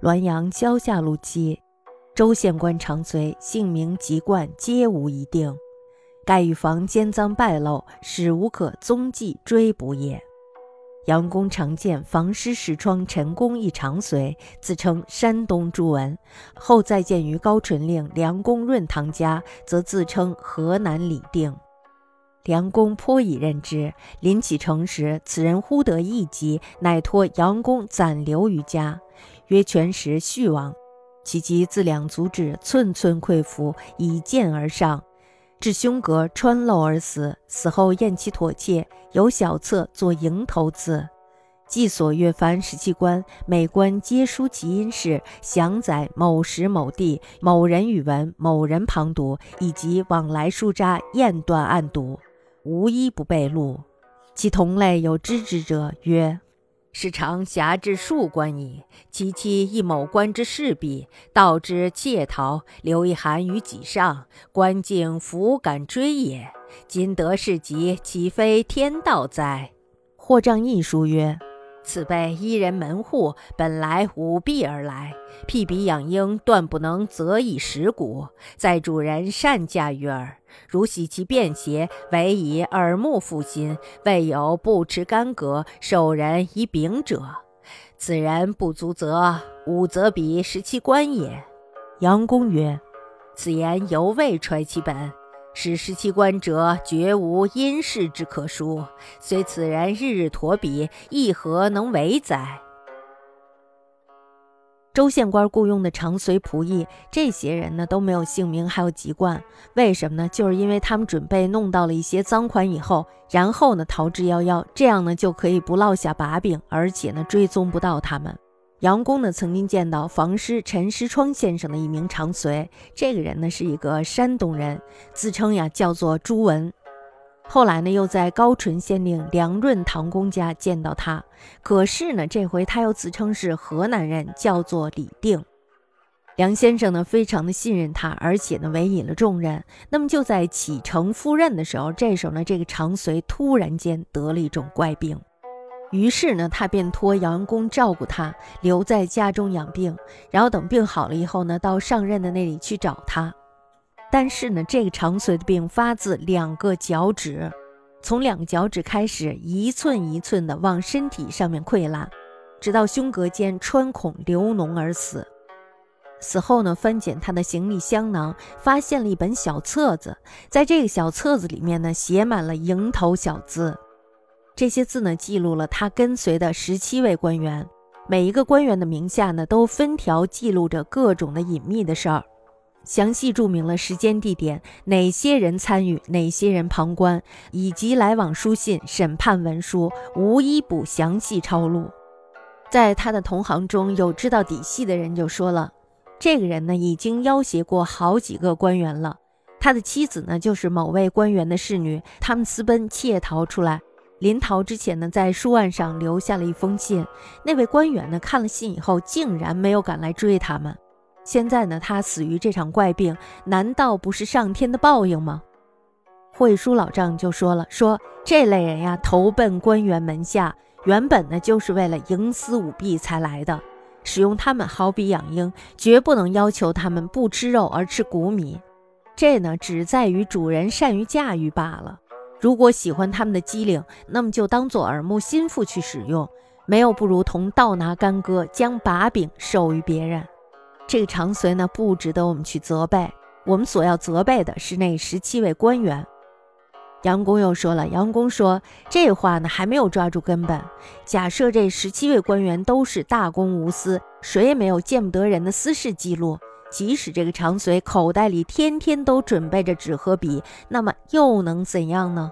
滦阳郊下路七，州县官常随，姓名籍贯皆无一定。盖预防奸赃败露，使无可踪迹追捕也。杨公常见房师石窗陈公一常随，自称山东朱文。后再见于高淳令梁公润堂家，则自称河南李定。梁公颇以任之。临启程时，此人忽得一疾，乃托杨公暂留于家，曰全时续往。其疾自两足趾寸寸溃服，以剑而上。至胸膈穿漏而死，死后验其妥切，有小册作蝇头字，记所阅凡十七官，每官皆书其因事，详载某时某地某人语文，某人旁读，以及往来书札验断案牍，无一不备录。其同类有知之者曰。是常暇至数官矣。其妻亦某官之侍婢，盗之窃逃，留一函于己上，官竟弗敢追也。今得是疾，岂非天道哉？或仗一书曰。此辈一人门户，本来舞弊而来，辟彼养鹰，断不能择以食谷。在主人善驾于耳，如喜其便携，唯以耳目复心，未有不持干戈，受人以柄者。此人不足则吾则彼食其官也。杨公曰：“此言犹未揣其本。”使十七官者，绝无因事之可书。虽此人日日驮笔，亦何能为哉？州县官雇佣的长随仆役，这些人呢都没有姓名，还有籍贯。为什么呢？就是因为他们准备弄到了一些赃款以后，然后呢逃之夭夭，这样呢就可以不落下把柄，而且呢追踪不到他们。杨公呢，曾经见到房师陈师窗先生的一名长随，这个人呢是一个山东人，自称呀叫做朱文。后来呢，又在高淳县令梁润堂公家见到他，可是呢，这回他又自称是河南人，叫做李定。梁先生呢，非常的信任他，而且呢，委以了重任。那么就在启程赴任的时候，这时候呢，这个长随突然间得了一种怪病。于是呢，他便托杨公照顾他，留在家中养病，然后等病好了以后呢，到上任的那里去找他。但是呢，这个长随的病发自两个脚趾，从两个脚趾开始，一寸一寸的往身体上面溃烂，直到胸膈间穿孔流脓而死。死后呢，翻检他的行李箱囊，发现了一本小册子，在这个小册子里面呢，写满了蝇头小字。这些字呢，记录了他跟随的十七位官员，每一个官员的名下呢，都分条记录着各种的隐秘的事儿，详细注明了时间、地点，哪些人参与，哪些人旁观，以及来往书信、审判文书，无一不详细抄录。在他的同行中有知道底细的人就说了，这个人呢，已经要挟过好几个官员了。他的妻子呢，就是某位官员的侍女，他们私奔窃逃出来。临逃之前呢，在书案上留下了一封信。那位官员呢，看了信以后，竟然没有赶来追他们。现在呢，他死于这场怪病，难道不是上天的报应吗？惠叔老丈就说了：“说这类人呀，投奔官员门下，原本呢就是为了营私舞弊才来的。使用他们好比养鹰，绝不能要求他们不吃肉而吃谷米。这呢，只在于主人善于驾驭罢了。”如果喜欢他们的机灵，那么就当做耳目心腹去使用，没有不如同倒拿干戈，将把柄授予别人。这个长随呢，不值得我们去责备。我们所要责备的是那十七位官员。杨公又说了，杨公说这话呢，还没有抓住根本。假设这十七位官员都是大公无私，谁也没有见不得人的私事记录。即使这个长随口袋里天天都准备着纸和笔，那么又能怎样呢？